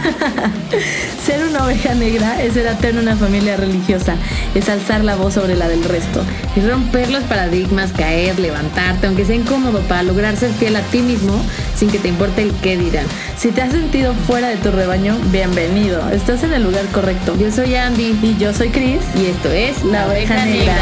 ser una oveja negra es ser ateo en una familia religiosa, es alzar la voz sobre la del resto, y romper los paradigmas, caer, levantarte, aunque sea incómodo para lograr ser fiel a ti mismo sin que te importe el qué dirán. Si te has sentido fuera de tu rebaño, bienvenido, estás en el lugar correcto. Yo soy Andy y yo soy Chris y esto es La Oveja Negra.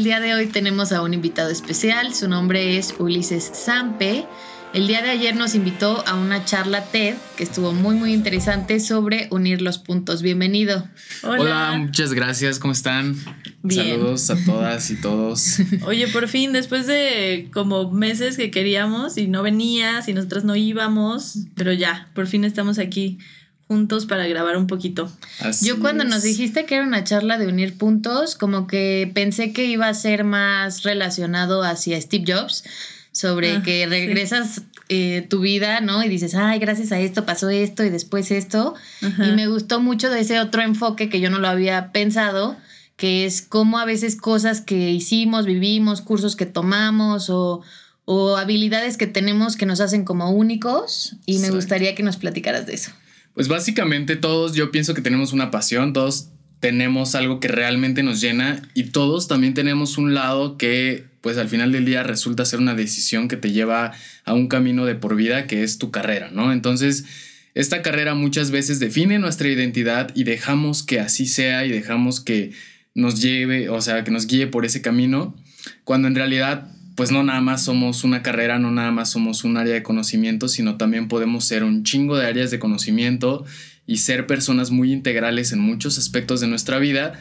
El día de hoy tenemos a un invitado especial. Su nombre es Ulises Sampe. El día de ayer nos invitó a una charla TED que estuvo muy muy interesante sobre unir los puntos. Bienvenido. Hola, muchas gracias. ¿Cómo están? Saludos a todas y todos. Oye, por fin, después de como meses que queríamos y no venías y nosotros no íbamos, pero ya, por fin estamos aquí juntos para grabar un poquito. Yo cuando nos dijiste que era una charla de unir puntos, como que pensé que iba a ser más relacionado hacia Steve Jobs, sobre ah, que regresas eh, tu vida, ¿no? Y dices, ay, gracias a esto pasó esto y después esto. Y me gustó mucho de ese otro enfoque que yo no lo había pensado, que es cómo a veces cosas que hicimos, vivimos, cursos que tomamos o, o habilidades que tenemos que nos hacen como únicos. Y me gustaría que nos platicaras de eso. Pues básicamente todos yo pienso que tenemos una pasión, todos tenemos algo que realmente nos llena y todos también tenemos un lado que pues al final del día resulta ser una decisión que te lleva a un camino de por vida que es tu carrera, ¿no? Entonces, esta carrera muchas veces define nuestra identidad y dejamos que así sea y dejamos que nos lleve, o sea, que nos guíe por ese camino, cuando en realidad pues no nada más somos una carrera, no nada más somos un área de conocimiento, sino también podemos ser un chingo de áreas de conocimiento y ser personas muy integrales en muchos aspectos de nuestra vida.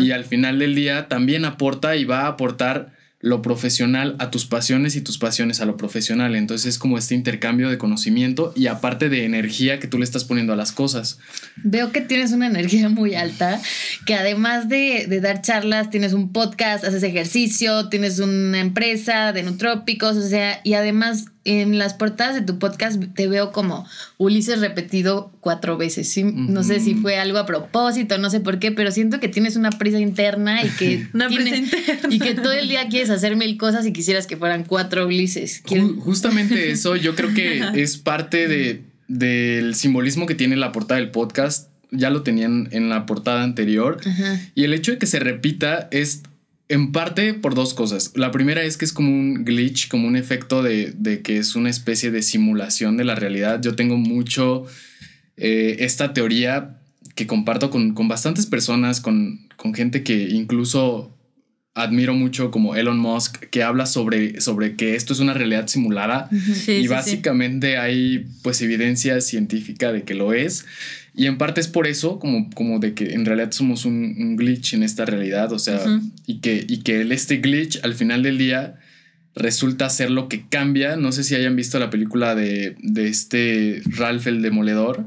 Y al final del día también aporta y va a aportar lo profesional a tus pasiones y tus pasiones a lo profesional. Entonces es como este intercambio de conocimiento y aparte de energía que tú le estás poniendo a las cosas. Veo que tienes una energía muy alta, que además de, de dar charlas, tienes un podcast, haces ejercicio, tienes una empresa de nutrópicos, o sea, y además en las portadas de tu podcast te veo como Ulises repetido cuatro veces. No sé si fue algo a propósito, no sé por qué, pero siento que tienes una prisa interna y que, y que todo el día quieres hacer mil cosas y quisieras que fueran cuatro Ulises. Justamente eso, yo creo que es parte de, del simbolismo que tiene la portada del podcast. Ya lo tenían en la portada anterior. Y el hecho de que se repita es en parte por dos cosas. La primera es que es como un glitch, como un efecto de, que es una especie de simulación de la realidad. Yo tengo mucho eh, esta teoría que comparto con, bastantes personas, con, con, gente que incluso admiro mucho como Elon Musk, que habla sobre, sobre que esto es una realidad simulada y básicamente hay pues evidencia científica de que lo es. Y en parte es por eso, como, como de que en realidad somos un, glitch en esta realidad, o sea, y, que, y que este glitch al final del día resulta ser lo que cambia. No sé si hayan visto la película de, de este Ralph el Demoledor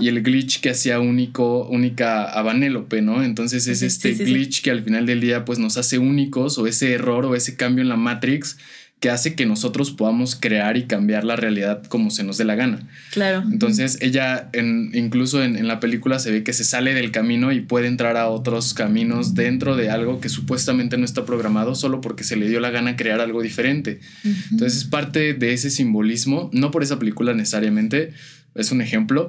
y el glitch que hacía único, única a Vanellope, ¿no? Entonces es este glitch que al final del día pues nos hace únicos o ese error o ese cambio en la Matrix que hace que nosotros podamos crear y cambiar la realidad como se nos dé la gana. Claro. Entonces ella, en, incluso en, la película se ve que se sale del camino y puede entrar a otros caminos dentro de algo que supuestamente no está programado solo porque se le dio la gana crear algo diferente. Entonces es parte de ese simbolismo, no por esa película necesariamente, es un ejemplo,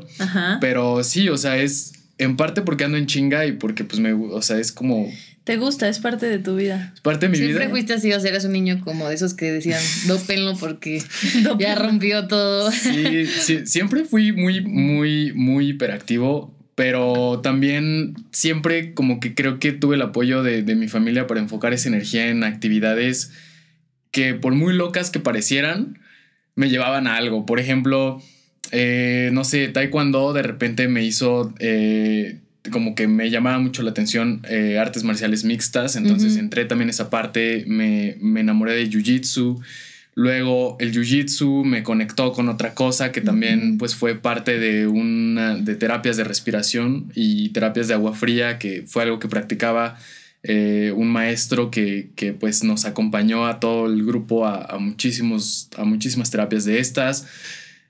pero sí, o sea, es en parte porque ando en chinga y porque pues me, o sea, es como te gusta, es parte de tu vida. Es parte de mi vida. Siempre fuiste así, o sea, eres un niño como de esos que decían, dópenlo porque ya rompió todo. Sí, sí, siempre fui muy, muy, muy hiperactivo, pero también siempre como que creo que tuve el apoyo de, mi familia para enfocar esa energía en actividades que por muy locas que parecieran, me llevaban a algo. Por ejemplo, eh, no sé, Taekwondo de repente me hizo... Eh, como que me llamaba mucho la atención eh, artes marciales mixtas, entonces entré también esa parte, me, me enamoré de Jiu-Jitsu, luego el Jiu-Jitsu me conectó con otra cosa que también pues fue parte de una de terapias de respiración y terapias de agua fría, que fue algo que practicaba eh, un maestro que, que, pues nos acompañó a todo el grupo a, a, muchísimos, a muchísimas terapias de estas.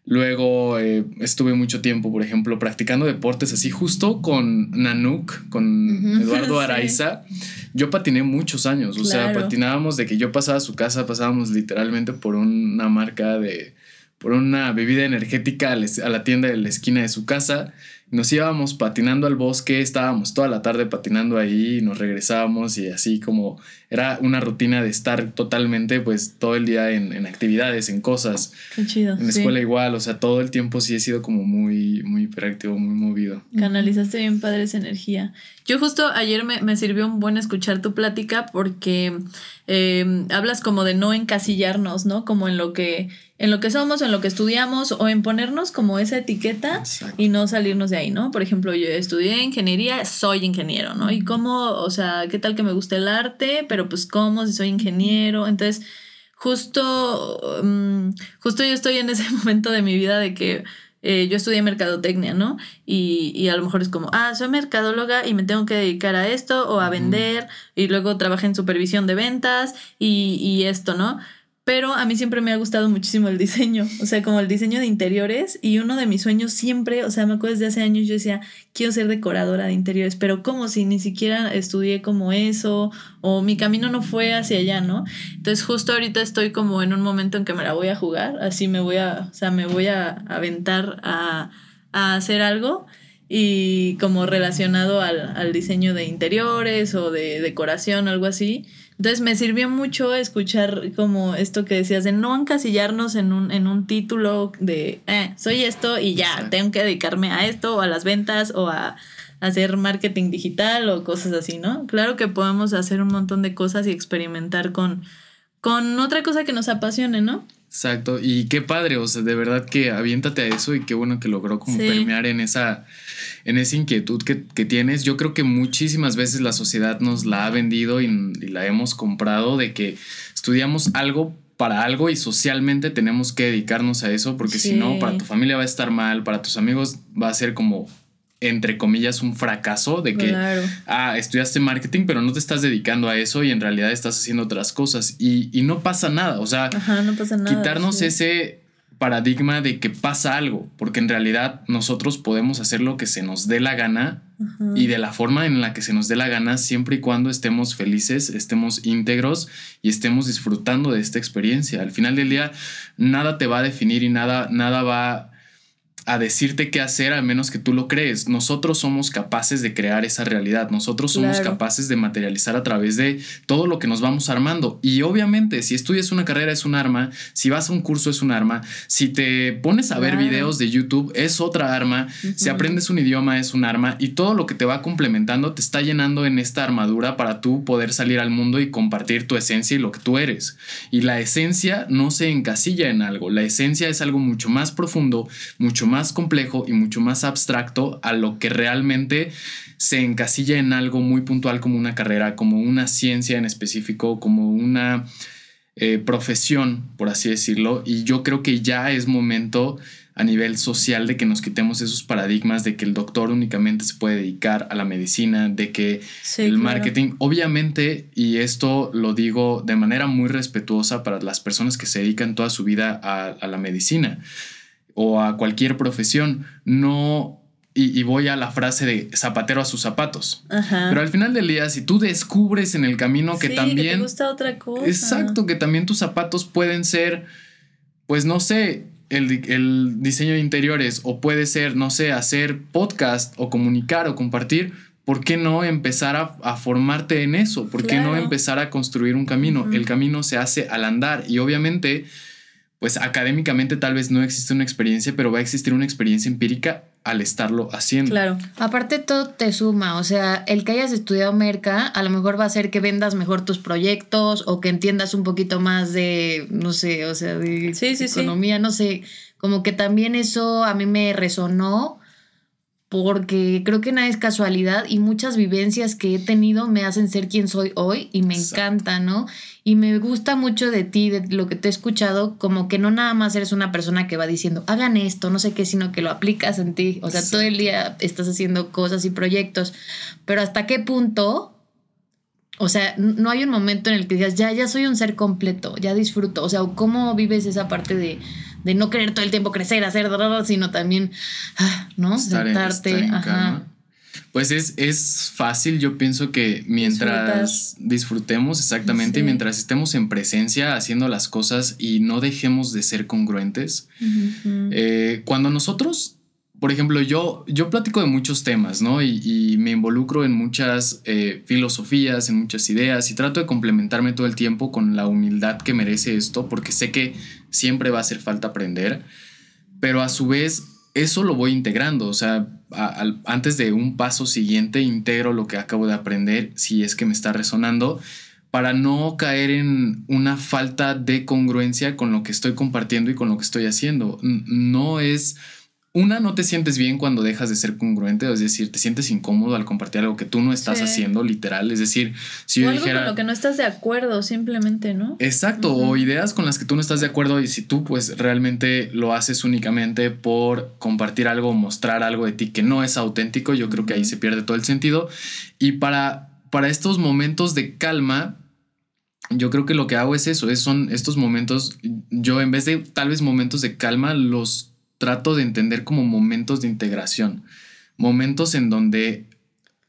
Luego eh, estuve mucho tiempo, por ejemplo, practicando deportes así, justo con Nanook, con Eduardo Araiza. Yo patiné muchos años, o sea, patinábamos de que yo pasaba a su casa, pasábamos literalmente por una marca de, por una bebida energética a la tienda de la esquina de su casa nos íbamos patinando al bosque, estábamos toda la tarde patinando ahí, nos regresábamos y así como era una rutina de estar totalmente pues todo el día en, actividades, en cosas. Qué chido. En la escuela igual, o sea, todo el tiempo sí he sido como muy, muy hiperactivo, muy movido. Canalizaste bien padre esa energía. Yo justo ayer me, me sirvió un buen escuchar tu plática porque eh, hablas como de no encasillarnos, ¿no? Como en lo que en lo que somos, en lo que estudiamos o en ponernos como esa etiqueta y no salirnos de ahí, ¿no? Por ejemplo, yo estudié ingeniería, soy ingeniero, ¿no? Y cómo, o sea, qué tal que me gusta el arte, pero pues cómo si soy ingeniero. Entonces, justo, mm, justo yo estoy en ese momento de mi vida de que eh, yo estudié mercadotecnia, ¿no? Y, y, a lo mejor es como, ah, soy mercadóloga y me tengo que dedicar a esto o a vender y luego trabajé en supervisión de ventas y, y esto, ¿no? Pero a mí siempre me ha gustado muchísimo el diseño, o sea, como el diseño de interiores. Y uno de mis sueños siempre, o sea, me acuerdo desde hace años, yo decía, quiero ser decoradora de interiores, pero como si ni siquiera estudié como eso, o mi camino no fue hacia allá, ¿no? Entonces, justo ahorita estoy como en un momento en que me la voy a jugar, así me voy a, o sea, me voy a aventar a, a hacer algo y como relacionado al, al diseño de interiores o de decoración, algo así. Entonces me sirvió mucho escuchar como esto que decías de no encasillarnos en un, en un título de eh, soy esto y ya, tengo que dedicarme a esto o a las ventas o a, hacer marketing digital o cosas así, ¿no? Claro que podemos hacer un montón de cosas y experimentar con, con otra cosa que nos apasione, ¿no? Exacto, y qué padre, o sea, de verdad que aviéntate a eso y qué bueno que logró como permear en esa, en esa inquietud que, tienes. Yo creo que muchísimas veces la sociedad nos la ha vendido y, la hemos comprado de que estudiamos algo para algo y socialmente tenemos que dedicarnos a eso porque si no, para tu familia va a estar mal, para tus amigos va a ser como entre comillas, un fracaso de que, ah, estudiaste marketing, pero no te estás dedicando a eso y en realidad estás haciendo otras cosas. Y, no pasa nada, o sea, quitarnos ese paradigma de que pasa algo, porque en realidad nosotros podemos hacer lo que se nos dé la gana y de la forma en la que se nos dé la gana, siempre y cuando estemos felices, estemos íntegros y estemos disfrutando de esta experiencia. Al final del día, nada te va a definir y nada, nada va a decirte qué hacer al menos que tú lo crees. Nosotros somos capaces de crear esa realidad, nosotros somos capaces de materializar a través de todo lo que nos vamos armando. Y obviamente, si estudias una carrera es un arma, si vas a un curso es un arma, si te pones a ver videos de YouTube es otra arma, si aprendes un idioma es un arma. Y todo lo que te va complementando te está llenando en esta armadura para tú poder salir al mundo y compartir tu esencia y lo que tú eres. Y la esencia no se encasilla en algo, la esencia es algo mucho más profundo, mucho más más complejo y mucho más abstracto a lo que realmente se encasilla en algo muy puntual como una carrera, como una ciencia en específico, como una eh, profesión, por así decirlo. Y yo creo que ya es momento a nivel social de que nos quitemos esos paradigmas de que el doctor únicamente se puede dedicar a la medicina, de que el marketing, obviamente, y esto lo digo de manera muy respetuosa para las personas que se dedican toda su vida a, a la medicina o a cualquier profesión, no y, voy a la frase de zapatero a sus zapatos. Pero al final del día, si tú descubres en el camino que también... Que te gusta otra cosa. Exacto, que también tus zapatos pueden ser, pues no sé, el, diseño de interiores o puede ser, no sé, hacer podcast o comunicar o compartir. ¿Por qué no empezar a, formarte en eso? ¿Por qué no empezar a construir un camino? El camino se hace al andar y obviamente pues académicamente tal vez no existe una experiencia, pero va a existir una experiencia empírica al estarlo haciendo. Claro. Aparte todo te suma, o sea, el que hayas estudiado merca a lo mejor va a hacer que vendas mejor tus proyectos o que entiendas un poquito más de, no sé, o sea, de economía, no sé, como que también eso a mí me resonó porque creo que nada es casualidad y muchas vivencias que he tenido me hacen ser quien soy hoy y me encanta, ¿no? Y me gusta mucho de ti, de lo que te he escuchado, como que no nada más eres una persona que va diciendo, hagan esto, no sé qué, sino que lo aplicas en ti. O sea, todo el día estás haciendo cosas y proyectos, pero hasta qué punto o sea, no hay un momento en el que digas, ya, ya soy un ser completo, ya disfruto. O sea, ¿cómo vives esa parte de, de no querer todo el tiempo crecer, hacer, sino también, ah, ¿no? Sentarte. Pues es, es fácil, yo pienso que mientras disfrutemos exactamente, mientras estemos en presencia haciendo las cosas y no dejemos de ser congruentes, eh, cuando nosotros por ejemplo, yo, yo platico de muchos temas, ¿no? Y, me involucro en muchas eh, filosofías, en muchas ideas y trato de complementarme todo el tiempo con la humildad que merece esto, porque sé que siempre va a hacer falta aprender, pero a su vez eso lo voy integrando, o sea, antes de un paso siguiente integro lo que acabo de aprender, si es que me está resonando, para no caer en una falta de congruencia con lo que estoy compartiendo y con lo que estoy haciendo. No es una, no te sientes bien cuando dejas de ser congruente, es decir, te sientes incómodo al compartir algo que tú no estás haciendo, literal. Es decir, si yo algo con lo que no estás de acuerdo, simplemente, ¿no? Exacto, o ideas con las que tú no estás de acuerdo y si tú, pues, realmente lo haces únicamente por compartir algo, mostrar algo de ti que no es auténtico, yo creo que ahí se pierde todo el sentido. Y para, para estos momentos de calma, yo creo que lo que hago es eso, es, son estos momentos, yo en vez de tal vez momentos de calma, los trato de entender como momentos de integración, momentos en donde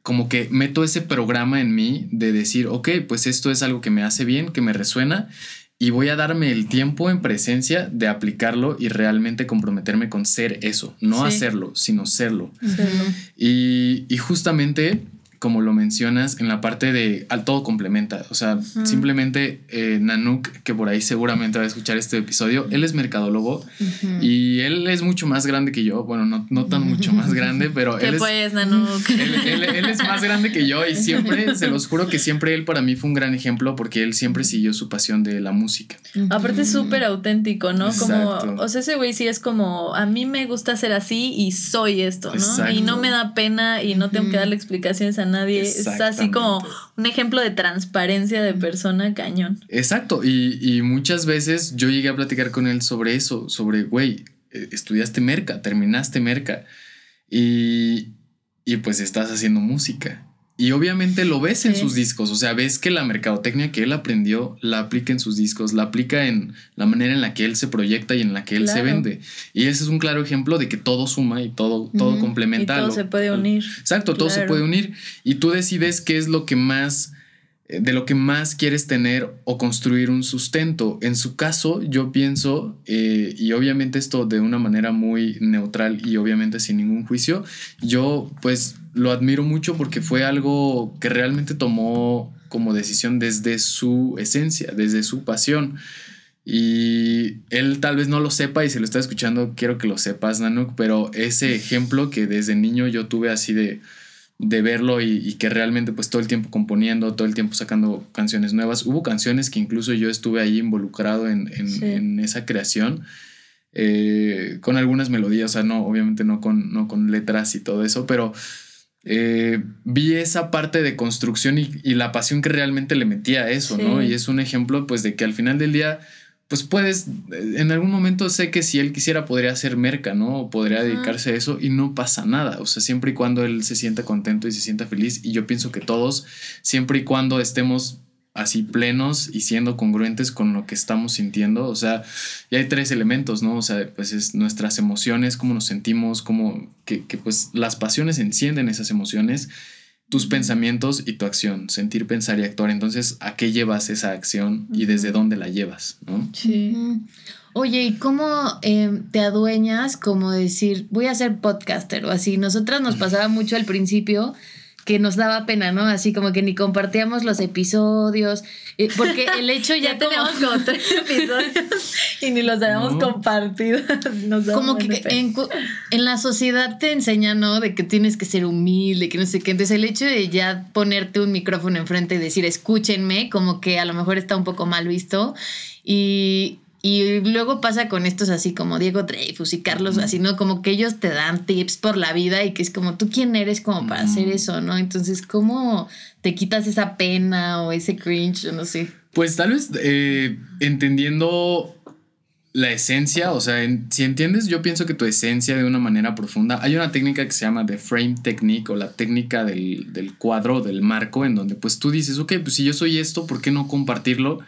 como que meto ese programa en mí de decir, ok, pues esto es algo que me hace bien, que me resuena y voy a darme el tiempo en presencia de aplicarlo y realmente comprometerme con ser eso, no hacerlo, sino serlo. Y, y justamente como lo mencionas, en la parte de al todo complementa. O sea, simplemente eh, Nanook, que por ahí seguramente va a escuchar este episodio, él es mercadólogo y él es mucho más grande que yo. Bueno, no, no tan mucho más grande, pero él es. Pues, Nanook? Él, él, es más grande que yo y siempre, se los juro que siempre él para mí fue un gran ejemplo porque él siempre siguió su pasión de la música. Aparte, es súper auténtico, ¿no? Como, o sea, ese güey sí es como, a mí me gusta ser así y soy esto, ¿no? Y no me da pena y no tengo que darle explicaciones a nadie. Es así como un ejemplo de transparencia de persona cañón. Exacto. Y, muchas veces yo llegué a platicar con él sobre eso, sobre, güey, eh, estudiaste merca, terminaste merca y, y pues estás haciendo música. Y obviamente lo ves en sus discos, o sea, ves que la mercadotecnia que él aprendió la aplica en sus discos, la aplica en la manera en la que él se proyecta y en la que él se vende. Y ese es un claro ejemplo de que todo suma y todo, todo complementa. Y todo se puede unir. Exacto, todo se puede unir. Y tú decides qué es lo que más de lo que más quieres tener o construir un sustento. En su caso, yo pienso, eh, y obviamente esto de una manera muy neutral y obviamente sin ningún juicio, yo pues lo admiro mucho porque fue algo que realmente tomó como decisión desde su esencia, desde su pasión. Y él tal vez no lo sepa y si lo está escuchando, quiero que lo sepas, Nanuk, pero ese ejemplo que desde niño yo tuve así de de verlo y, que realmente pues todo el tiempo componiendo, todo el tiempo sacando canciones nuevas. Hubo canciones que incluso yo estuve ahí involucrado en, esa creación, eh, con algunas melodías, o sea, no, obviamente no con, no con letras y todo eso, pero eh, vi esa parte de construcción y, y, la pasión que realmente le metía a eso, ¿no? Y es un ejemplo pues de que al final del día pues puedes, en algún momento sé que si él quisiera podría hacer merca, ¿no? O podría dedicarse a eso y no pasa nada, o sea, siempre y cuando él se sienta contento y se sienta feliz, y yo pienso que todos, siempre y cuando estemos así plenos y siendo congruentes con lo que estamos sintiendo, o sea, y hay tres elementos, ¿no? O sea, pues es nuestras emociones, cómo nos sentimos, cómo, que, que pues las pasiones encienden esas emociones tus pensamientos y tu acción, sentir, pensar y actuar. Entonces, ¿a qué llevas esa acción y desde dónde la llevas? ¿no? Sí. Oye, ¿y cómo em, te adueñas como decir, voy a ser podcaster o así? Nosotras nos pasaba mucho al principio que nos daba pena, ¿no? Así como que ni compartíamos los episodios, eh, porque el hecho ya, teníamos como tres episodios y ni los habíamos compartido. como que en, en, la sociedad te enseña, ¿no? De que tienes que ser humilde, que no sé qué. Entonces el hecho de ya ponerte un micrófono enfrente y decir, escúchenme, como que a lo mejor está un poco mal visto. Y, y luego pasa con estos así como Diego Dreyfus y Carlos, así, ¿no? Como que ellos te dan tips por la vida y que es como, ¿tú quién eres como para hacer eso, no? Entonces, ¿cómo te quitas esa pena o ese cringe, o no sé? Pues tal vez eh, entendiendo la esencia, o sea, si entiendes, yo pienso que tu esencia de una manera profunda, hay una técnica que se llama The Frame Technique o la técnica del, del cuadro, del marco, en donde pues tú dices, ok, pues si yo soy esto, ¿por qué no compartirlo?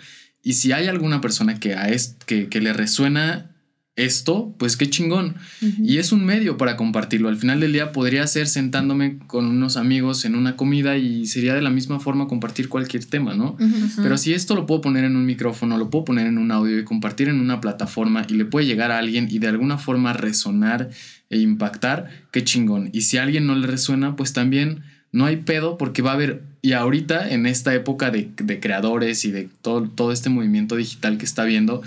Y si hay alguna persona que, a que, que le resuena esto, pues qué chingón. Y es un medio para compartirlo. Al final del día podría ser sentándome con unos amigos en una comida y sería de la misma forma compartir cualquier tema, ¿no? Pero si esto lo puedo poner en un micrófono, lo puedo poner en un audio y compartir en una plataforma y le puede llegar a alguien y de alguna forma resonar e impactar, qué chingón. Y si a alguien no le resuena, pues también no hay pedo porque va a haber, y ahorita en esta época de, creadores y de todo, todo, este movimiento digital que está viendo,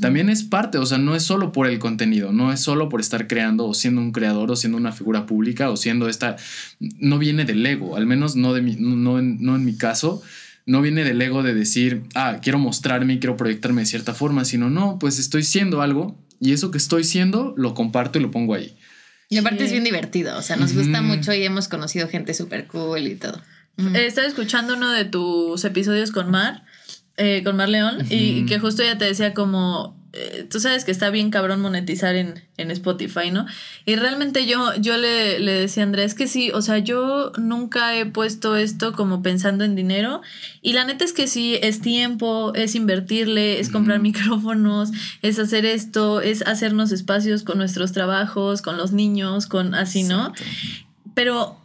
también es parte, o sea, no es solo por el contenido, no es solo por estar creando o siendo un creador o siendo una figura pública o siendo esta, no viene del ego, al menos no, de mi, no, en, mi caso. No viene del ego de decir, ah, quiero mostrarme y quiero proyectarme de cierta forma, sino no, pues estoy siendo algo y eso que estoy siendo lo comparto y lo pongo ahí. Y aparte es bien divertido, o sea, nos gusta mucho y hemos conocido gente súper cool y todo. Estaba escuchando uno de tus episodios con Mar, eh, con Mar León, y, que justo ella te decía como, eh, tú sabes que está bien cabrón monetizar en, en Spotify, ¿no? Y realmente yo, yo le, le, decía a Andrés que sí, o sea, yo nunca he puesto esto como pensando en dinero. Y la neta es que sí, es tiempo, es invertirle, es comprar micrófonos, es hacer esto, es hacernos espacios con nuestros trabajos, con los niños, con así, ¿no? Pero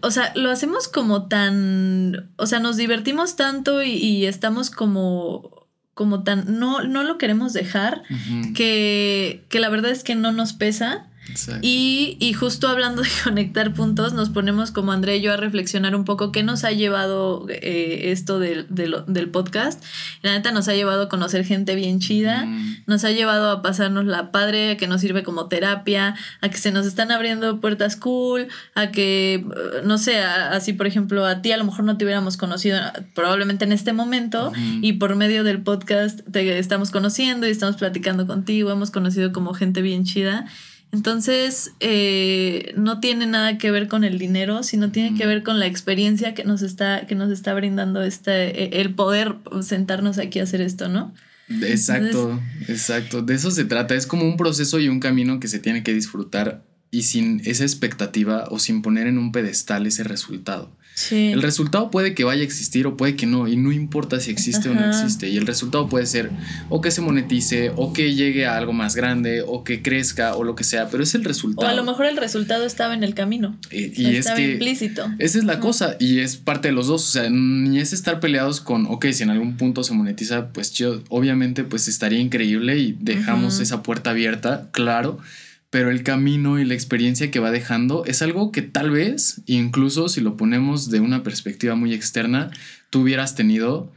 o sea, lo hacemos como tan, o sea, nos divertimos tanto y estamos como como tan, no, no lo queremos dejar, que, que la verdad es que no nos pesa y, y, justo hablando de conectar puntos, nos ponemos como André y yo a reflexionar un poco qué nos ha llevado eh, esto del, del, podcast. La neta nos ha llevado a conocer gente bien chida, mm. nos ha llevado a pasarnos la padre, que nos sirve como terapia, a que se nos están abriendo puertas cool, a que, no sé, así por ejemplo, a ti a lo mejor no te hubiéramos conocido probablemente en este momento y por medio del podcast te estamos conociendo y estamos platicando contigo, hemos conocido como gente bien chida. Entonces, eh, no tiene nada que ver con el dinero, sino tiene que ver con la experiencia que nos está, que nos está brindando este, e, el poder sentarnos aquí a hacer esto, ¿no? Exacto, exacto. De eso se trata. Es como un proceso y un camino que se tiene que disfrutar y sin esa expectativa o sin poner en un pedestal ese resultado. El resultado puede que vaya a existir o puede que no, y no importa si existe o no existe. Y el resultado puede ser o que se monetice, o que llegue a algo más grande, o que crezca, o lo que sea, pero es el resultado. O a lo mejor el resultado estaba en el camino. Y, estaba implícito. Esa es la cosa, y es parte de los dos. O sea, ni es estar peleados con, ok, si en algún punto se monetiza, pues yo, obviamente, pues estaría increíble y dejamos esa puerta abierta, claro pero el camino y la experiencia que va dejando es algo que tal vez, incluso si lo ponemos de una perspectiva muy externa, tú hubieras tenido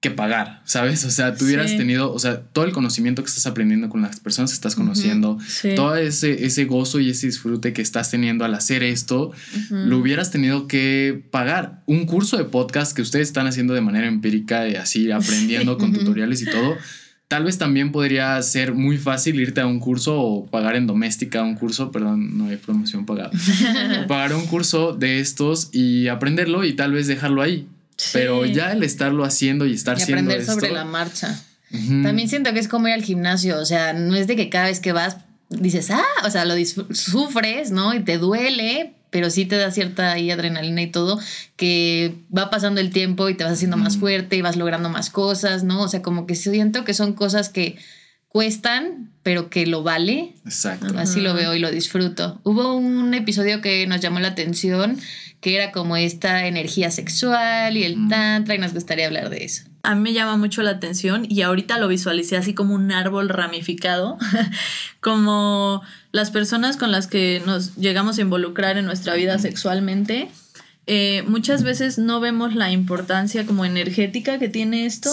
que pagar, ¿sabes? O sea, tú hubieras tenido, o sea, todo el conocimiento que estás aprendiendo con las personas que estás conociendo, todo ese, ese gozo y ese disfrute que estás teniendo al hacer esto, lo hubieras tenido que pagar. Un curso de podcast que ustedes están haciendo de manera empírica y así aprendiendo con tutoriales y todo, Tal vez también podría ser muy fácil irte a un curso o pagar en doméstica un curso, perdón, no hay promoción pagada. pagar un curso de estos y aprenderlo y tal vez dejarlo ahí. Pero ya el estarlo haciendo y estar y aprender sobre la marcha. También siento que es como ir al gimnasio, o sea, no es de que cada vez que vas dices, ah, o sea, lo sufres, ¿no? Y te duele, pero sí te da cierta adrenalina y todo, que va pasando el tiempo y te vas haciendo más fuerte y vas logrando más cosas, ¿no? O sea, como que siento que son cosas que cuestan, pero que lo vale. Exacto. Así lo veo y lo disfruto. Hubo un episodio que nos llamó la atención, que era como esta energía sexual y el tantra, y nos gustaría hablar de eso. A mí me llama mucho la atención y ahorita lo visualicé así como un árbol ramificado, como las personas con las que nos llegamos a involucrar en nuestra vida sexualmente eh, muchas veces no vemos la importancia como energética que tiene esto.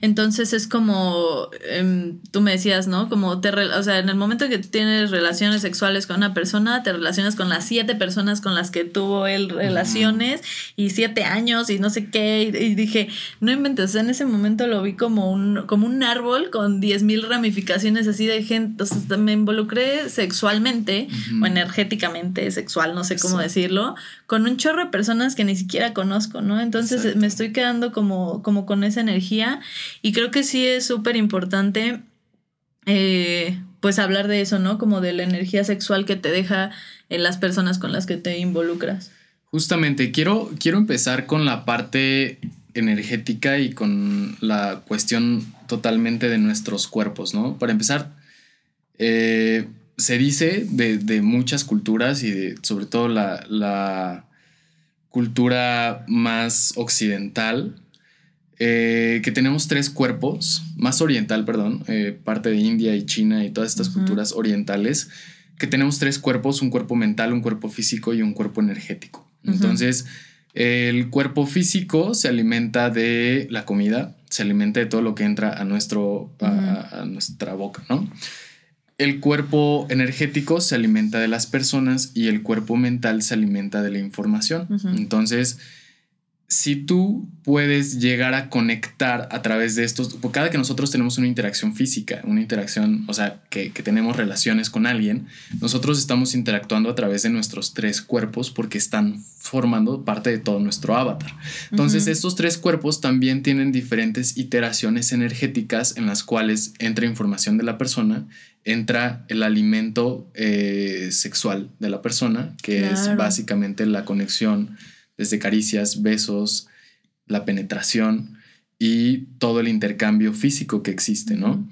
Entonces es como, em, tú me decías, ¿no? Como te, o sea, en el momento que tienes relaciones sexuales con una persona, te relacionas con las siete personas con las que tuvo él relaciones y siete años y no sé qué. Y, dije, no inventes, o sea, en ese momento lo vi como un, como un árbol con diez mil ramificaciones así de gente. O sea, me involucré sexualmente o energéticamente, sexual, no sé cómo decirlo, con un chorro de personas que ni siquiera conozco, ¿no? Entonces me estoy quedando como, como con esa energía y creo que sí es súper importante eh, pues hablar de eso, ¿no? Como de la energía sexual que te deja en las personas con las que te involucras. Justamente, quiero, quiero empezar con la parte energética y con la cuestión totalmente de nuestros cuerpos, ¿no? Para empezar, Eh, se dice de, muchas culturas y de, sobre todo la, cultura más occidental, eh, que tenemos tres cuerpos, más oriental, perdón, eh, parte de India y China y todas estas culturas orientales, que tenemos tres cuerpos, un cuerpo mental, un cuerpo físico y un cuerpo energético. Entonces, el cuerpo físico se alimenta de la comida, se alimenta de todo lo que entra a, nuestro, a nuestra boca, ¿no? El cuerpo energético se alimenta de las personas y el cuerpo mental se alimenta de la información. Entonces, si tú puedes llegar a conectar a través de estos, porque cada que nosotros tenemos una interacción física, una interacción, o sea, que, tenemos relaciones con alguien, nosotros estamos interactuando a través de nuestros tres cuerpos porque están formando parte de todo nuestro avatar. Entonces, estos tres cuerpos también tienen diferentes iteraciones energéticas en las cuales entra información de la persona, entra el alimento eh, sexual de la persona, que es básicamente la conexión desde caricias, besos, la penetración y todo el intercambio físico que existe, ¿no?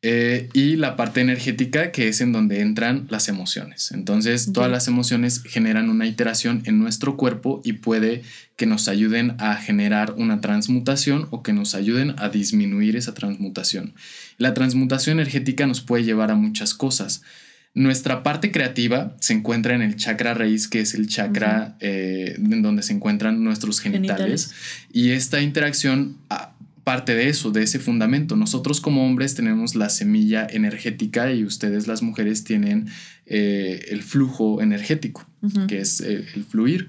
Eh, y la parte energética que es en donde entran las emociones. Entonces, todas las emociones generan una iteración en nuestro cuerpo y puede que nos ayuden a generar una transmutación o que nos ayuden a disminuir esa transmutación. La transmutación energética nos puede llevar a muchas cosas. Nuestra parte creativa se encuentra en el chakra raíz, que es el chakra eh, en donde se encuentran nuestros genitales. Y esta interacción parte de eso, de ese fundamento. Nosotros como hombres tenemos la semilla energética y ustedes las mujeres tienen eh, el flujo energético, que es eh, el fluir.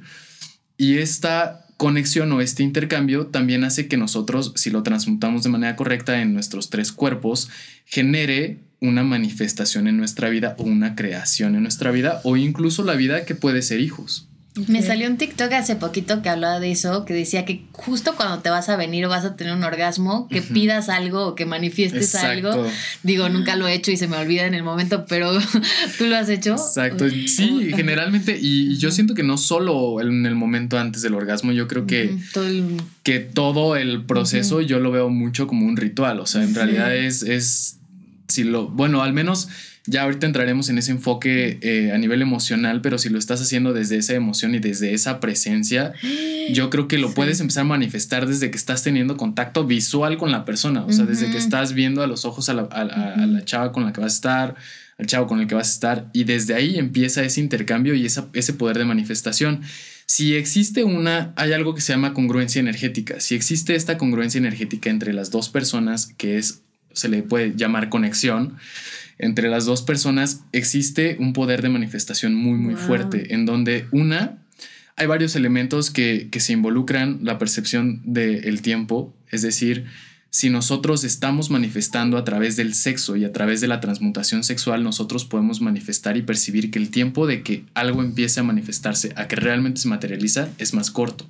Y esta conexión o este intercambio también hace que nosotros, si lo transmutamos de manera correcta en nuestros tres cuerpos, genere una manifestación en nuestra vida o una creación en nuestra vida o incluso la vida que puede ser hijos. Me salió un TikTok hace poquito que hablaba de eso, que decía que justo cuando te vas a venir o vas a tener un orgasmo, que pidas algo o que manifiestes algo. Digo, nunca lo he hecho y se me olvida en el momento, pero tú lo has hecho. Exacto. Sí, generalmente, y, yo siento que no solo en el momento antes del orgasmo, yo creo que, todo, el... que todo el proceso yo lo veo mucho como un ritual. O sea, en realidad es, es si lo, bueno, al menos ya ahorita entraremos en ese enfoque eh, a nivel emocional, pero si lo estás haciendo desde esa emoción y desde esa presencia, yo creo que lo puedes empezar a manifestar desde que estás teniendo contacto visual con la persona, o sea, desde que estás viendo a los ojos a la, a la, chava con la que vas a estar, al chavo con el que vas a estar, y desde ahí empieza ese intercambio y esa, ese poder de manifestación. Si existe una, hay algo que se llama congruencia energética. Si existe esta congruencia energética entre las dos personas, que es se le puede llamar conexión, entre las dos personas existe un poder de manifestación muy, muy fuerte, en donde una, hay varios elementos que, se involucran la percepción del tiempo, es decir, si nosotros estamos manifestando a través del sexo y a través de la transmutación sexual, nosotros podemos manifestar y percibir que el tiempo de que algo empiece a manifestarse a que realmente se materializa es más corto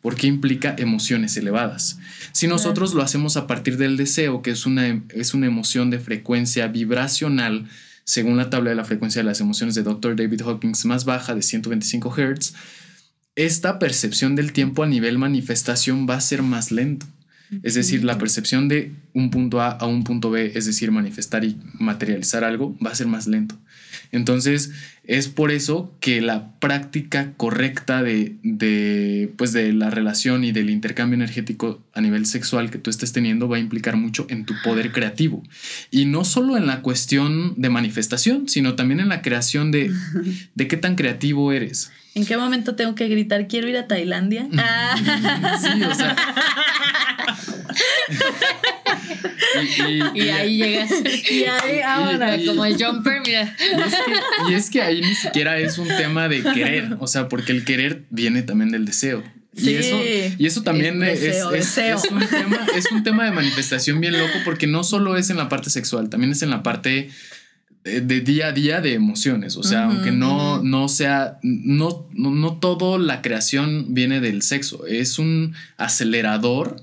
porque implica emociones elevadas. Si nosotros lo hacemos a partir del deseo, que es una, es una emoción de frecuencia vibracional, según la tabla de la frecuencia de las emociones de Dr. David Hawkins más baja de 125 Hz, esta percepción del tiempo a nivel manifestación va a ser más lento. Es decir, la percepción de un punto A a un punto B, es decir, manifestar y materializar algo, va a ser más lento. Entonces, es por eso que la práctica correcta de, pues de la relación y del intercambio energético a nivel sexual que tú estés teniendo va a implicar mucho en tu poder creativo. Y no solo en la cuestión de manifestación, sino también en la creación de, de qué tan creativo eres. ¿En qué momento tengo que gritar, quiero ir a Tailandia? sí, o sea. y, ahí llegas. Y ahí, ahora, como el jumper, mira. Y es, que, ahí ni siquiera es un tema de querer, o sea, porque el querer viene también del deseo. y, eso, y eso también es, un tema, es un tema de manifestación bien loco porque no solo es en la parte sexual, también es en la parte de día a día de emociones. O sea, aunque no, no sea, no, no, no todo la creación viene del sexo, es un acelerador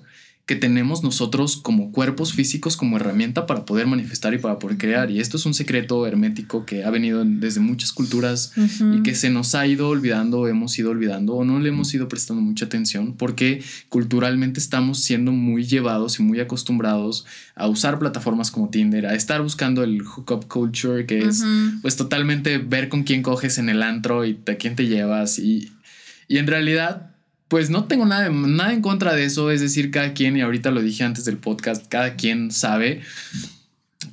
que tenemos nosotros como cuerpos físicos como herramienta para poder manifestar y para poder crear. Y esto es un secreto hermético que ha venido desde muchas culturas y que se nos ha ido olvidando, hemos ido olvidando o no le hemos ido prestando mucha atención porque culturalmente estamos siendo muy llevados y muy acostumbrados a usar plataformas como Tinder, a estar buscando el hookup culture, que es pues totalmente ver con quién coges en el antro y a quién te llevas. Y, y en realidad pues no tengo nada, nada en contra de eso, es decir, cada quien, y ahorita lo dije antes del podcast, cada quien sabe,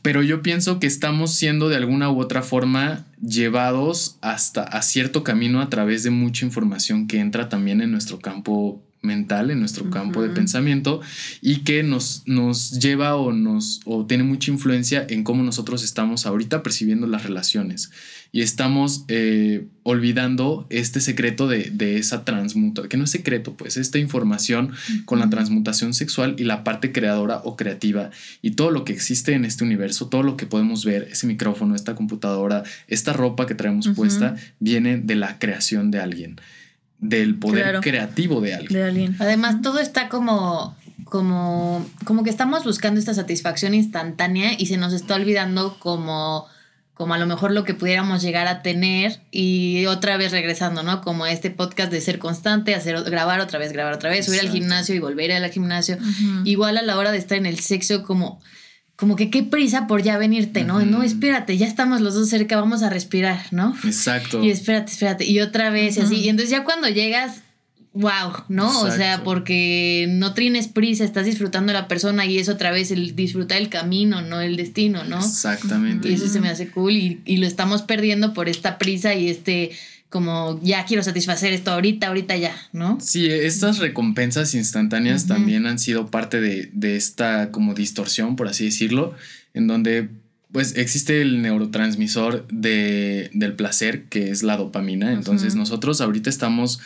pero yo pienso que estamos siendo de alguna u otra forma llevados hasta a cierto camino a través de mucha información que entra también en nuestro campo mental, en nuestro campo de pensamiento y que nos, nos lleva o, nos, o tiene mucha influencia en cómo nosotros estamos ahorita percibiendo las relaciones y estamos eh, olvidando este secreto de, esa transmutación, que no es secreto, pues esta información con la transmutación sexual y la parte creadora o creativa y todo lo que existe en este universo, todo lo que podemos ver, ese micrófono, esta computadora, esta ropa que traemos puesta, viene de la creación de alguien, del poder creativo de alguien. de alguien. Además, todo está como como, como que estamos buscando esta satisfacción instantánea y se nos está olvidando como como a lo mejor lo que pudiéramos llegar a tener y otra vez regresando, ¿no? Como este podcast de ser constante, hacer grabar otra vez, grabar otra vez, subir al gimnasio y volver al gimnasio. Igual a la hora de estar en el sexo como como que qué prisa por ya venirte, ¿no? No, espérate, ya estamos los dos cerca, vamos a respirar, ¿no? Exacto. Y espérate, espérate, y otra vez y así. Y entonces ya cuando llegas wow, ¿no? O sea, porque no tienes prisa, estás disfrutando a la persona y es otra vez el disfrutar el camino, no el destino, ¿no? Exactamente. Y eso se me hace cool y, lo estamos perdiendo por esta prisa y este como ya quiero satisfacer esto ahorita, ahorita ya, ¿no? Sí, estas recompensas instantáneas también han sido parte de, esta como distorsión, por así decirlo, en donde pues existe el neurotransmisor de, del placer, que es la dopamina. Entonces nosotros ahorita estamos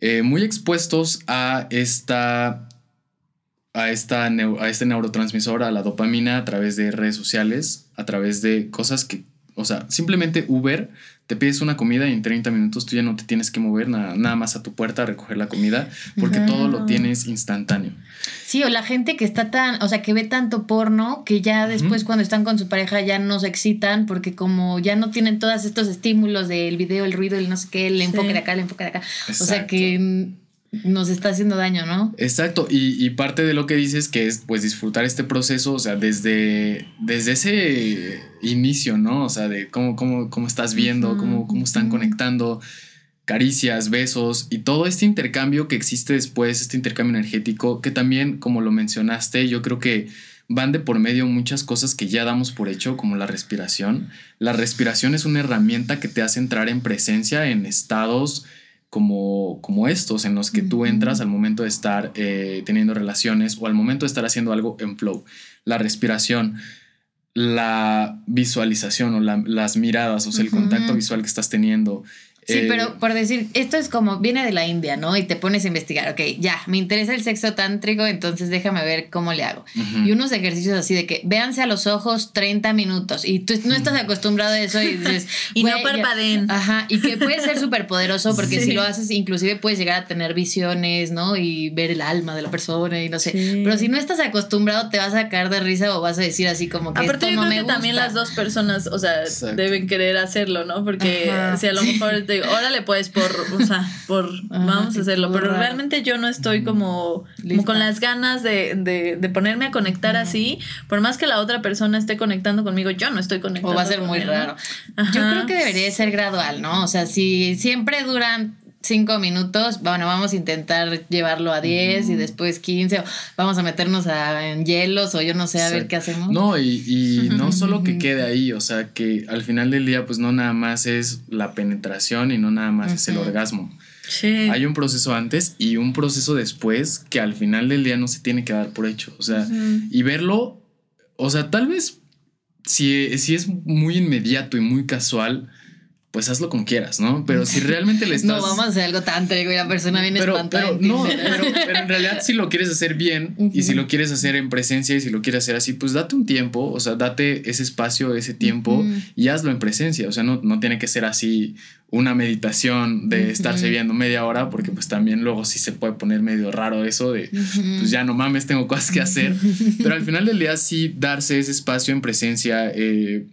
eh, muy expuestos a esta, a, esta a este neurotransmisor, a la dopamina, a través de redes sociales, a través de cosas que, o sea, simplemente Uber te pides una comida y en 30 minutos tú ya no te tienes que mover nada, nada más a tu puerta a recoger la comida porque todo lo tienes instantáneo. Sí, o la gente que está tan, o sea, que ve tanto porno que ya después cuando están con su pareja ya no se excitan porque como ya no tienen todos estos estímulos del video, el ruido, el no sé qué, el enfoque de acá, el enfoque de acá. O sea que nos está haciendo daño, ¿no? Exacto, y, parte de lo que dices que es pues disfrutar este proceso, o sea, desde, desde ese inicio, ¿no? O sea, de cómo, cómo, cómo estás viendo, cómo, cómo están conectando, caricias, besos y todo este intercambio que existe después, este intercambio energético, que también, como lo mencionaste, yo creo que van de por medio muchas cosas que ya damos por hecho, como la respiración. La respiración es una herramienta que te hace entrar en presencia en estados como, como estos, en los que tú entras al momento de estar eh, teniendo relaciones o al momento de estar haciendo algo en flow. La respiración, la visualización o las miradas, o sea, el contacto visual que estás teniendo, Sí, eh, pero por decir, esto es como, viene de la India, ¿no? Y te pones a investigar, ok, ya, me interesa el sexo tántrico, entonces déjame ver cómo le hago. Y unos ejercicios así de que véanse a los ojos 30 minutos y tú no estás acostumbrado a eso y dices... y no parpadeen. Ajá, y que puede ser súper poderoso porque si lo haces, inclusive puedes llegar a tener visiones, ¿no? Y ver el alma de la persona y no sé. Pero si no estás acostumbrado, te vas a caer de risa o vas a decir así como que Aparte, esto no yo creo que también las dos personas, o sea, deben querer hacerlo, ¿no? Porque si a lo mejor órale pues por, o sea, por, vamos a hacerlo, pero realmente yo no estoy como, con las ganas de, ponerme a conectar así, por más que la otra persona esté conectando conmigo, yo no estoy conectando. O va a ser muy raro. Yo creo que debería ser gradual, ¿no? O sea, si siempre duran cinco minutos, bueno, vamos a intentar llevarlo a 10 y después 15, o vamos a meternos en hielos o yo no sé, a ver qué hacemos. No, y, no solo que quede ahí, o sea, que al final del día, pues no nada más es la penetración y no nada más es el orgasmo. Sí. Hay un proceso antes y un proceso después que al final del día no se tiene que dar por hecho, o sea, y verlo, o sea, tal vez si, si es muy inmediato y muy casual, pues hazlo como quieras, ¿no? Pero si realmente le estás... No vamos a hacer algo tan trigo y la persona viene pero, espantada. Pero, no, pero, pero, en realidad si lo quieres hacer bien y si lo quieres hacer en presencia y si lo quieres hacer así, pues date un tiempo, o sea, date ese espacio, ese tiempo y hazlo en presencia. O sea, no, no tiene que ser así una meditación de estarse viendo media hora, porque pues también luego sí se puede poner medio raro eso de, pues ya no mames, tengo cosas que hacer. Pero al final del día sí darse ese espacio en presencia. Eh,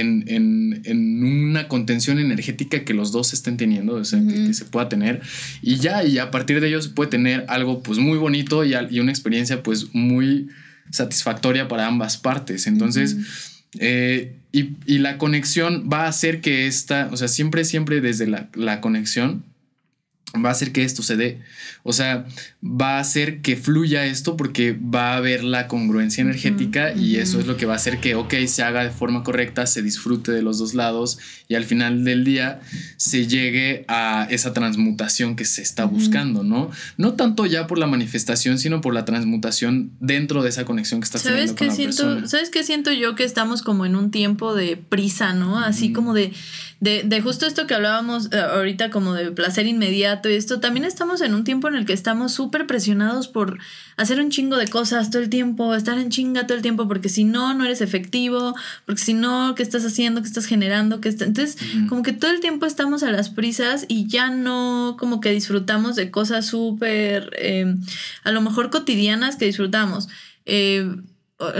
en, una contención energética que los dos estén teniendo, o sea, que, se pueda tener. Y ya, y a partir de ello se puede tener algo pues muy bonito y, una experiencia pues muy satisfactoria para ambas partes. Entonces, eh, y, la conexión va a hacer que esta, o sea, siempre, siempre desde la, la conexión va a hacer que esto se dé. O sea, va a hacer que fluya esto porque va a haber la congruencia energética y eso es lo que va a hacer que, ok, se haga de forma correcta, se disfrute de los dos lados y al final del día se llegue a esa transmutación que se está buscando, ¿no? No tanto ya por la manifestación, sino por la transmutación dentro de esa conexión que está ¿Sabes teniendo con la siento, persona. ¿Sabes qué siento yo? Que estamos como en un tiempo de prisa, ¿no? Así como de, de, de justo esto que hablábamos eh, ahorita como de placer inmediato y esto, también estamos en un tiempo en el que estamos súper presionados por hacer un chingo de cosas todo el tiempo, estar en chinga todo el tiempo, porque si no, no eres efectivo, porque si no, ¿qué estás haciendo? ¿Qué estás generando? ¿Qué está? Entonces, como que todo el tiempo estamos a las prisas y ya no como que disfrutamos de cosas súper, eh, a lo mejor cotidianas que disfrutamos. Eh,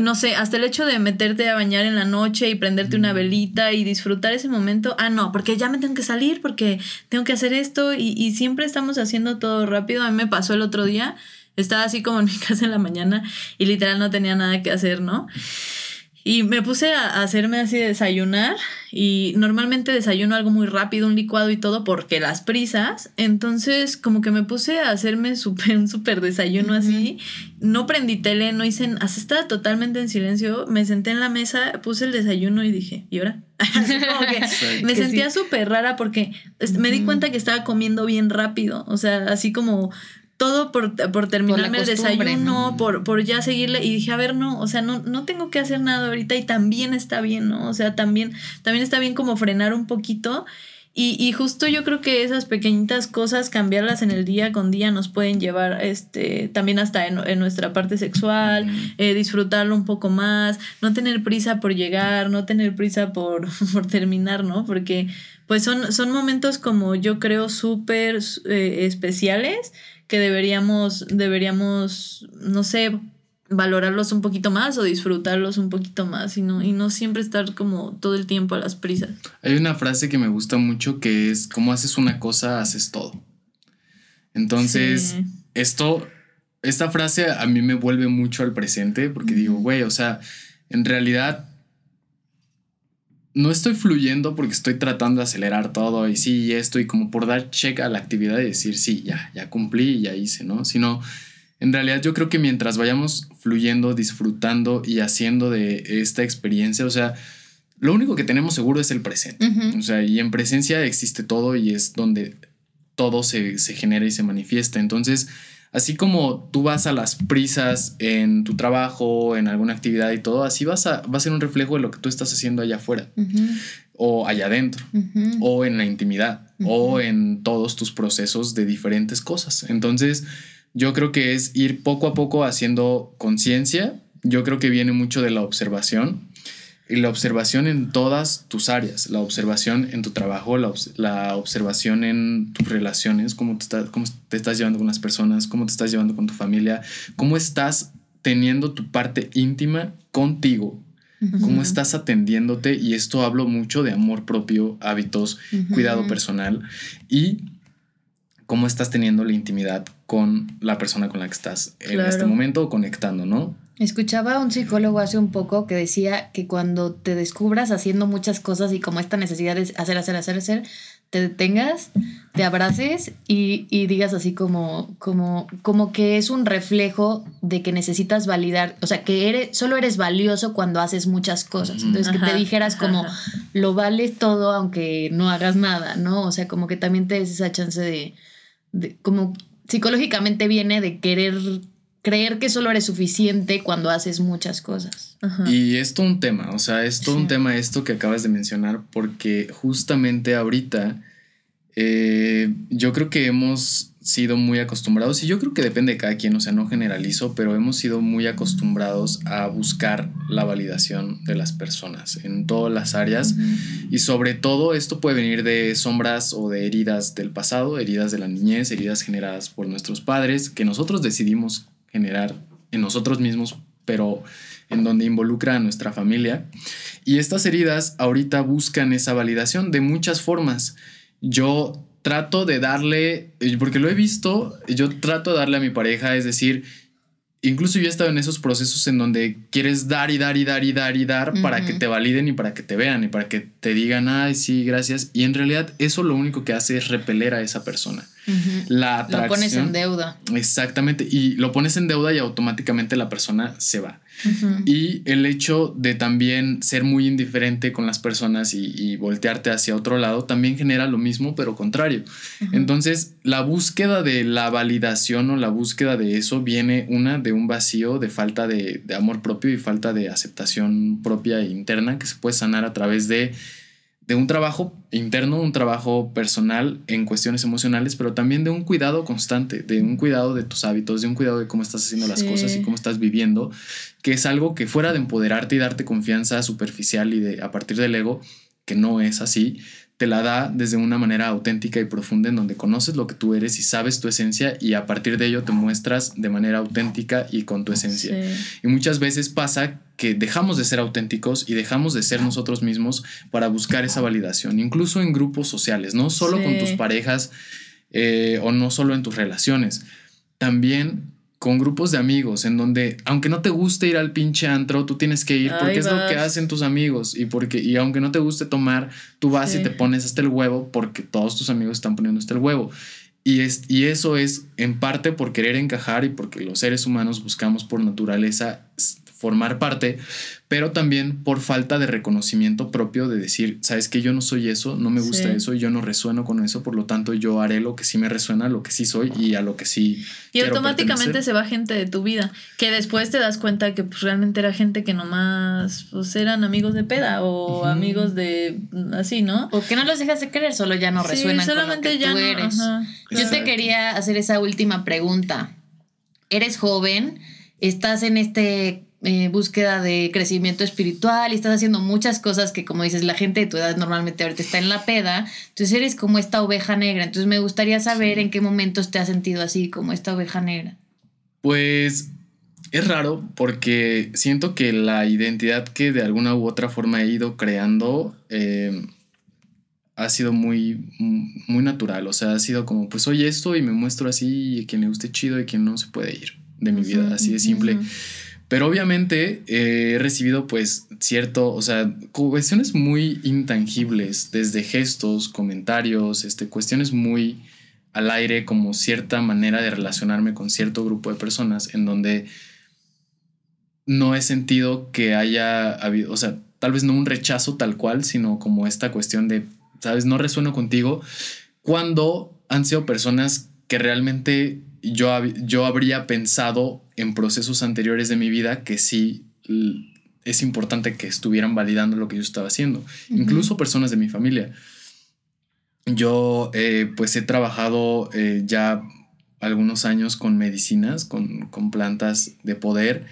no sé, hasta el hecho de meterte a bañar en la noche y prenderte una velita y disfrutar ese momento, ah, no, porque ya me tengo que salir, porque tengo que hacer esto y, y, siempre estamos haciendo todo rápido. A mí me pasó el otro día, estaba así como en mi casa en la mañana y literal no tenía nada que hacer, ¿no? Y me puse a hacerme así de desayunar y normalmente desayuno algo muy rápido, un licuado y todo porque las prisas. Entonces como que me puse a hacerme super, un súper desayuno así. No prendí tele, no hice, hasta estaba totalmente en silencio. Me senté en la mesa, puse el desayuno y dije, ¿y ahora? me sentía súper rara porque me di cuenta que estaba comiendo bien rápido. O sea, así como todo por, por terminarme el desayuno, por, por ya seguirle. Y dije, a ver, no, o sea, no, no tengo que hacer nada ahorita y también está bien, ¿no? O sea, también, también está bien como frenar un poquito. Y, y, justo yo creo que esas pequeñitas cosas, cambiarlas en el día con día, nos pueden llevar este, también hasta en, en nuestra parte sexual, eh, disfrutarlo un poco más, no tener prisa por llegar, no tener prisa por, por terminar, ¿no? Porque pues son, son momentos como yo creo súper eh, especiales que deberíamos, deberíamos, no sé, valorarlos un poquito más o disfrutarlos un poquito más y no, y no siempre estar como todo el tiempo a las prisas. Hay una frase que me gusta mucho que es, como haces una cosa, haces todo. Entonces, sí. esto, esta frase a mí me vuelve mucho al presente porque digo, güey, o sea, en realidad no estoy fluyendo porque estoy tratando de acelerar todo y sí, y esto, y como por dar check a la actividad y decir, sí, ya, ya cumplí y ya hice, ¿no? Sino, en realidad yo creo que mientras vayamos fluyendo, disfrutando y haciendo de esta experiencia, o sea, lo único que tenemos seguro es el presente. Uh -huh. O sea, y en presencia existe todo y es donde todo se, se genera y se manifiesta. Entonces, así como tú vas a las prisas en tu trabajo, en alguna actividad y todo, así vas a, va a ser un reflejo de lo que tú estás haciendo allá afuera. Uh -huh. O allá adentro, uh -huh. o en la intimidad, uh -huh. o en todos tus procesos de diferentes cosas. Entonces, yo creo que es ir poco a poco haciendo conciencia. Yo creo que viene mucho de la observación y la observación en todas tus áreas, la observación en tu trabajo, la, obs la observación en tus relaciones, cómo te, está, cómo te estás llevando con las personas, cómo te estás llevando con tu familia, cómo estás teniendo tu parte íntima contigo, uh -huh. cómo estás atendiéndote y esto hablo mucho de amor propio, hábitos, uh -huh. cuidado personal y cómo estás teniendo la intimidad con la persona con la que estás claro. en este momento conectando, ¿no? Escuchaba a un psicólogo hace un poco que decía que cuando te descubras haciendo muchas cosas y como esta necesidad de hacer, hacer, hacer, hacer, te detengas, te abraces y, y digas así como, como, como que es un reflejo de que necesitas validar, o sea, que eres, solo eres valioso cuando haces muchas cosas. Entonces, ajá, que te dijeras como, ajá. lo vales todo aunque no hagas nada, ¿no? O sea, como que también te des esa chance de, de como psicológicamente viene de querer creer que solo eres suficiente cuando haces muchas cosas. Y es todo un tema, o sea, es todo un tema esto que acabas de mencionar, porque justamente ahorita eh, yo creo que hemos sido muy acostumbrados, y yo creo que depende de cada quien, o sea, no generalizo, pero hemos sido muy acostumbrados a buscar la validación de las personas en todas las áreas, y sobre todo esto puede venir de sombras o de heridas del pasado, heridas de la niñez, heridas generadas por nuestros padres, que nosotros decidimos generar en nosotros mismos, pero en donde involucra a nuestra familia. Y estas heridas ahorita buscan esa validación de muchas formas. Yo trato de darle, porque lo he visto, yo trato de darle a mi pareja, es decir, incluso yo he estado en esos procesos en donde quieres dar y dar y dar y dar y dar para que te validen y para que te vean y para que te digan, ay, sí, gracias. Y en realidad eso lo único que hace es repeler a esa persona. La atracción. Lo pones en deuda. Exactamente. Y lo pones en deuda y automáticamente la persona se va. Y el hecho de también ser muy indiferente con las personas y, voltearte hacia otro lado también genera lo mismo, pero contrario. Entonces, la búsqueda de la validación o la búsqueda de eso viene una de un vacío de falta de, de amor propio y falta de aceptación propia e interna que se puede sanar a través de de un trabajo interno, un trabajo personal en cuestiones emocionales, pero también de un cuidado constante, de un cuidado de tus hábitos, de un cuidado de cómo estás haciendo las cosas y cómo estás viviendo, que es algo que fuera de empoderarte y darte confianza superficial y de a partir del ego, que no es así, te la da desde una manera auténtica y profunda en donde conoces lo que tú eres y sabes tu esencia y a partir de ello te muestras de manera auténtica y con tu esencia. Y muchas veces pasa que dejamos de ser auténticos y dejamos de ser nosotros mismos para buscar esa validación, incluso en grupos sociales, no solo con tus parejas eh, o no solo en tus relaciones, también con grupos de amigos en donde aunque no te guste ir al pinche antro, tú tienes que ir porque es lo que hacen tus amigos y porque y aunque no te guste tomar, tú vas y te pones hasta el huevo porque todos tus amigos están poniendo hasta el huevo. Y, es, y eso es en parte por querer encajar y porque los seres humanos buscamos por naturaleza formar parte, pero también por falta de reconocimiento propio de decir, sabes que yo no soy eso, no me gusta eso, yo no resueno con eso, por lo tanto yo haré lo que sí me resuena, lo que sí soy y a lo que sí. Y automáticamente se va gente de tu vida, que después te das cuenta que pues, realmente era gente que nomás pues, eran amigos de peda o amigos de así, ¿no? O que no los dejas de querer, solo ya no resuenan con lo que ya tú eres. Yo te quería hacer esa última pregunta. Eres joven, estás en este eh, búsqueda de crecimiento espiritual y estás haciendo muchas cosas que como dices la gente de tu edad normalmente ahorita está en la peda, entonces eres como esta oveja negra, entonces me gustaría saber en qué momentos te has sentido así como esta oveja negra. Pues es raro porque siento que la identidad que de alguna u otra forma he ido creando eh, ha sido muy, muy natural. O sea, ha sido como, pues soy esto y me muestro así y quien le guste chido y quien no se puede ir de mi vida. Así de simple. Pero obviamente eh, he recibido pues cierto, o sea, cuestiones muy intangibles, desde gestos, comentarios, este, cuestiones muy al aire, como cierta manera de relacionarme con cierto grupo de personas en donde no he sentido que haya habido, o sea, tal vez no un rechazo tal cual, sino como esta cuestión de, sabes, no resueno contigo, cuando han sido personas que realmente yo, yo habría pensado en procesos anteriores de mi vida que sí es importante que estuvieran validando lo que yo estaba haciendo, incluso personas de mi familia. Yo eh, pues he trabajado eh, ya algunos años con medicinas, con, con plantas de poder,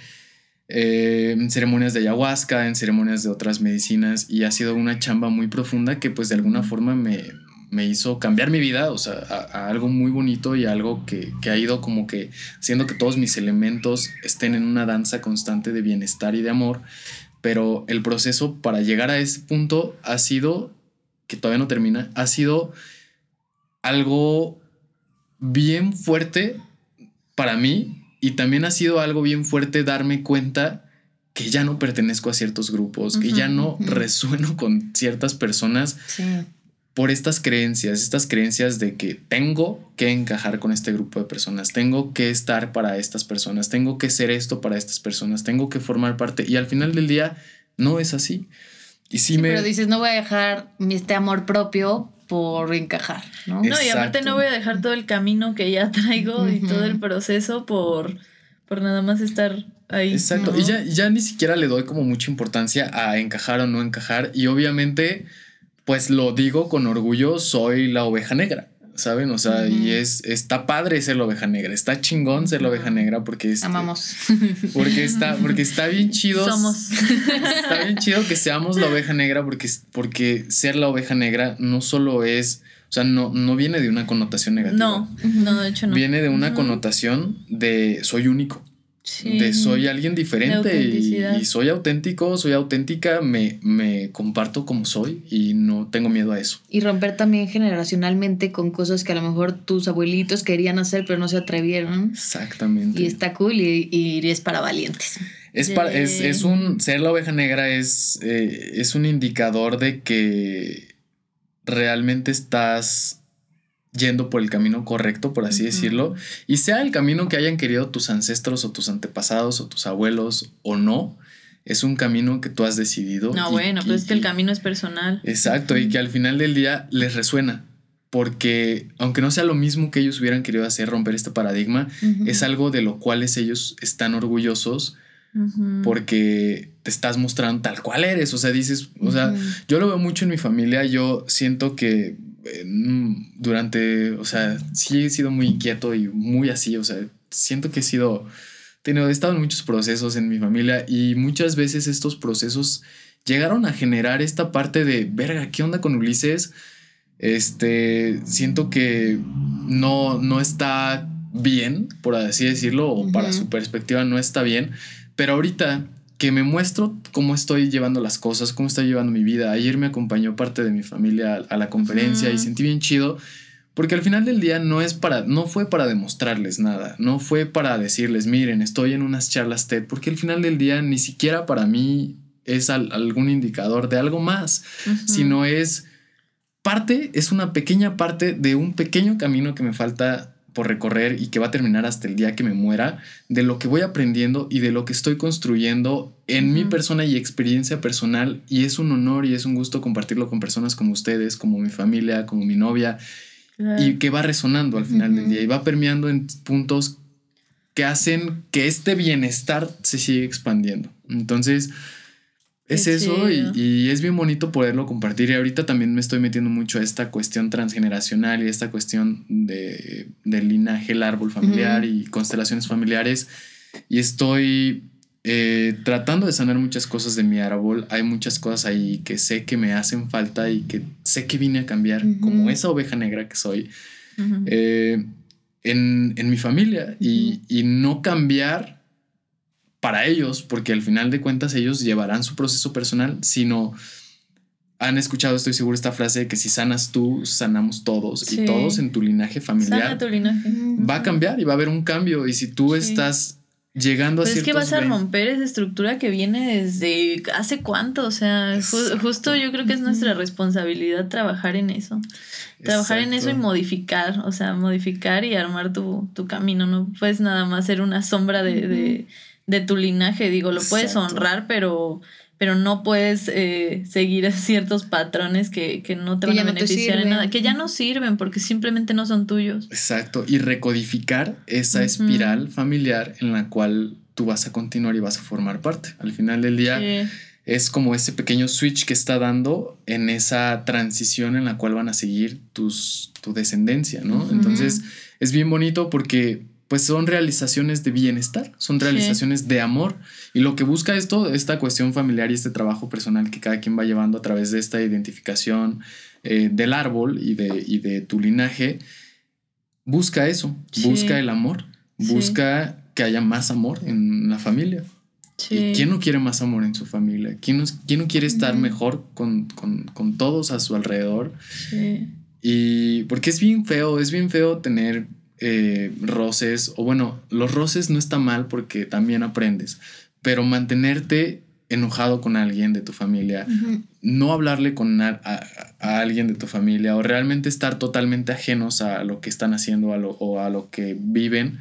eh, en ceremonias de ayahuasca, en ceremonias de otras medicinas y ha sido una chamba muy profunda que pues de alguna forma me, me hizo cambiar mi vida, o sea, a, algo muy bonito y algo que, ha ido como que haciendo que todos mis elementos estén en una danza constante de bienestar y de amor. Pero el proceso para llegar a ese punto ha sido, que todavía no termina, ha sido algo bien fuerte para mí y también ha sido algo bien fuerte darme cuenta que ya no pertenezco a ciertos grupos, que ya no resueno con ciertas personas. Sí por estas creencias, estas creencias de que tengo que encajar con este grupo de personas, tengo que estar para estas personas, tengo que ser esto para estas personas, tengo que formar parte y al final del día no es así. Y sí, me... Pero dices, no voy a dejar este amor propio por encajar, ¿no? No, y aparte no voy a dejar todo el camino que ya traigo y todo el proceso por por nada más estar ahí. Exacto, y ya, ya ni siquiera le doy como mucha importancia a encajar o no encajar y obviamente pues lo digo con orgullo, soy la oveja negra. ¿saben? O sea, y es, está padre ser la oveja negra, está chingón ser la oveja negra porque es... Amamos. Porque está, porque está bien chido. Somos. Está bien chido que seamos la oveja negra porque, porque ser la oveja negra no solo es, o sea, no, no viene de una connotación negativa. No, no, de hecho no. Viene de una connotación de soy único de soy alguien diferente y, soy auténtico, soy auténtica, me, me comparto como soy y no tengo miedo a eso. Y romper también generacionalmente con cosas que a lo mejor tus abuelitos querían hacer pero no se atrevieron. Exactamente. Y está cool y, es para valientes. Es, es, un, ser la oveja negra es, eh, es un indicador de que realmente estás yendo por el camino correcto, por así decirlo, y sea el camino que hayan querido tus ancestros o tus antepasados o tus abuelos o no, es un camino que tú has decidido. No, bueno, pues es que el camino es personal. Exacto, y que al final del día les resuena, porque aunque no sea lo mismo que ellos hubieran querido hacer, romper este paradigma, es algo de lo cual ellos están orgullosos. Porque te estás mostrando tal cual eres. O sea, dices, o sea, yo lo veo mucho en mi familia. Yo siento que durante, o sea, sí he sido muy inquieto y muy así, o sea, siento que he sido, he estado en muchos procesos en mi familia y muchas veces estos procesos llegaron a generar esta parte de, verga, ¿qué onda con Ulises? Este, siento que no, no está bien, por así decirlo, o para su perspectiva no está bien, pero ahorita que me muestro cómo estoy llevando las cosas, cómo estoy llevando mi vida. Ayer me acompañó parte de mi familia a, la conferencia y sentí bien chido. Porque al final del día no es para, no fue para demostrarles nada, no fue para decirles, miren, estoy en unas charlas TED, porque al final del día ni siquiera para mí es algún indicador de algo más, sino es parte, es una pequeña parte de un pequeño camino que me falta por recorrer y que va a terminar hasta el día que me muera, de lo que voy aprendiendo y de lo que estoy construyendo en mi persona y experiencia personal. Y es un honor y es un gusto compartirlo con personas como ustedes, como mi familia, como mi novia, y que va resonando al final del día y va permeando en puntos que hacen que este bienestar se siga expandiendo. Entonces, es eso y, es bien bonito poderlo compartir. Y ahorita también me estoy metiendo mucho a esta cuestión transgeneracional y esta cuestión de, del linaje, el árbol familiar y constelaciones familiares. Y estoy eh, tratando de sanar muchas cosas de mi árbol. Hay muchas cosas ahí que sé que me hacen falta y que sé que vine a cambiar, como esa oveja negra que soy, eh, en, en, mi familia. y, y no cambiar para ellos, porque al final de cuentas ellos llevarán su proceso personal, sino han escuchado, estoy seguro, esta frase de que si sanas tú, sanamos todos y todos en tu linaje familiar. Va a cambiar y va a haber un cambio. Y si tú estás llegando a Pero es que vas a romper esa estructura que viene desde hace cuánto, o sea, justo yo creo que es nuestra responsabilidad trabajar en eso. Trabajar en eso y modificar, o sea, modificar y armar tu, camino, no puedes nada más ser una sombra de de tu linaje. Digo, lo puedes honrar, pero, pero no puedes eh, seguir ciertos patrones que, no te van a beneficiar en nada, que ya no sirven porque simplemente no son tuyos. Exacto, y recodificar esa espiral familiar en la cual tú vas a continuar y vas a formar parte. Al final del día es como ese pequeño switch que está dando en esa transición en la cual van a seguir tus, tu descendencia, ¿no? Entonces es bien bonito porque pues son realizaciones de bienestar, son realizaciones de amor. Y lo que busca esto, esta cuestión familiar y este trabajo personal que cada quien va llevando a través de esta identificación eh, del árbol y de, y de, tu linaje, busca eso, busca el amor, busca que haya más amor en la familia. ¿Y quién no quiere más amor en su familia? ¿Quién no, quién no quiere estar mejor con, con, con, todos a su alrededor? Y porque es bien feo, es bien feo tener eh, roces, o bueno, los roces no está mal porque también aprendes, pero mantenerte enojado con alguien de tu familia, no hablarle con a, alguien de tu familia o realmente estar totalmente ajenos a lo que están haciendo o a lo que viven,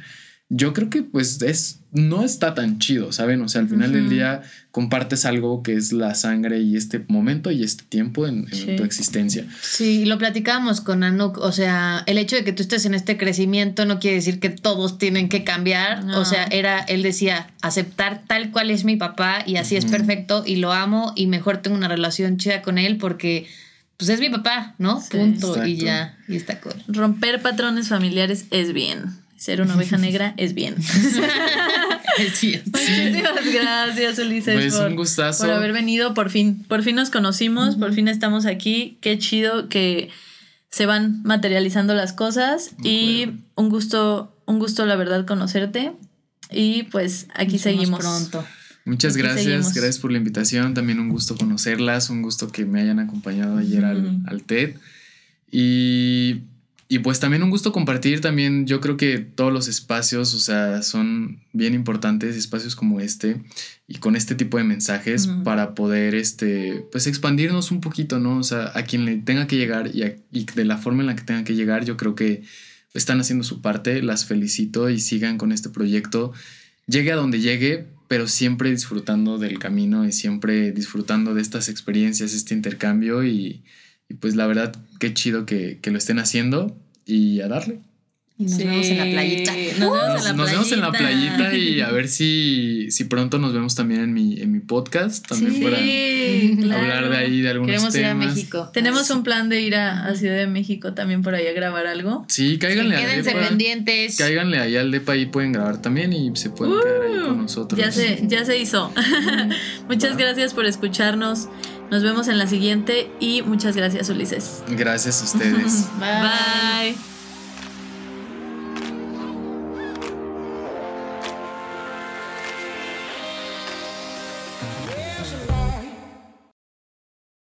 yo creo que pues es, no está tan chido, ¿saben? O sea, al final del día compartes algo que es la sangre y este momento y este tiempo en, tu existencia. Sí, lo platicábamos con Anuk, o sea, el hecho de que tú estés en este crecimiento no quiere decir que todos tienen que cambiar, o sea, era, él decía, aceptar tal cual es mi papá y así es perfecto y lo amo y mejor tengo una relación chida con él porque pues es mi papá, ¿no? Punto y ya, y está cool. Romper patrones familiares es bien ser una oveja negra es bien. es bien. Muchísimas gracias, Ulises, pues por, un gustazo. por haber venido. Por fin, por fin nos conocimos, por fin estamos aquí. Qué chido que se van materializando las cosas y un gusto, un gusto la verdad conocerte. Y pues aquí seguimos pronto. Muchas gracias, gracias por la invitación. También un gusto conocerlas, un gusto que me hayan acompañado ayer al, al TED. Y y pues también un gusto compartir también, yo creo que todos los espacios, o sea, son bien importantes, espacios como este y con este tipo de mensajes para poder, este, pues expandirnos un poquito, ¿no? O sea, a quien le tenga que llegar y, y de la forma en la que tenga que llegar, yo creo que están haciendo su parte, las felicito y sigan con este proyecto. Llegue a donde llegue, pero siempre disfrutando del camino y siempre disfrutando de estas experiencias, este intercambio y y pues la verdad, qué chido que, lo estén haciendo y a darle. Y nos vemos en la playita. Nos, vemos, en la, playita y a ver si, si pronto nos vemos también en mi, en mi podcast. También para hablar de ahí de algunos Queremos ir a México. Tenemos un plan de ir a, Ciudad de México también por ahí a grabar algo. Sí, cáiganle sí, Quédense pendientes. Cáiganle ahí al depa y pueden grabar también y se pueden quedar ahí con uh, nosotros. Ya se, ya se hizo. Muchas gracias por escucharnos. Nos vemos en la siguiente y muchas gracias Ulises. Gracias a ustedes. Bye.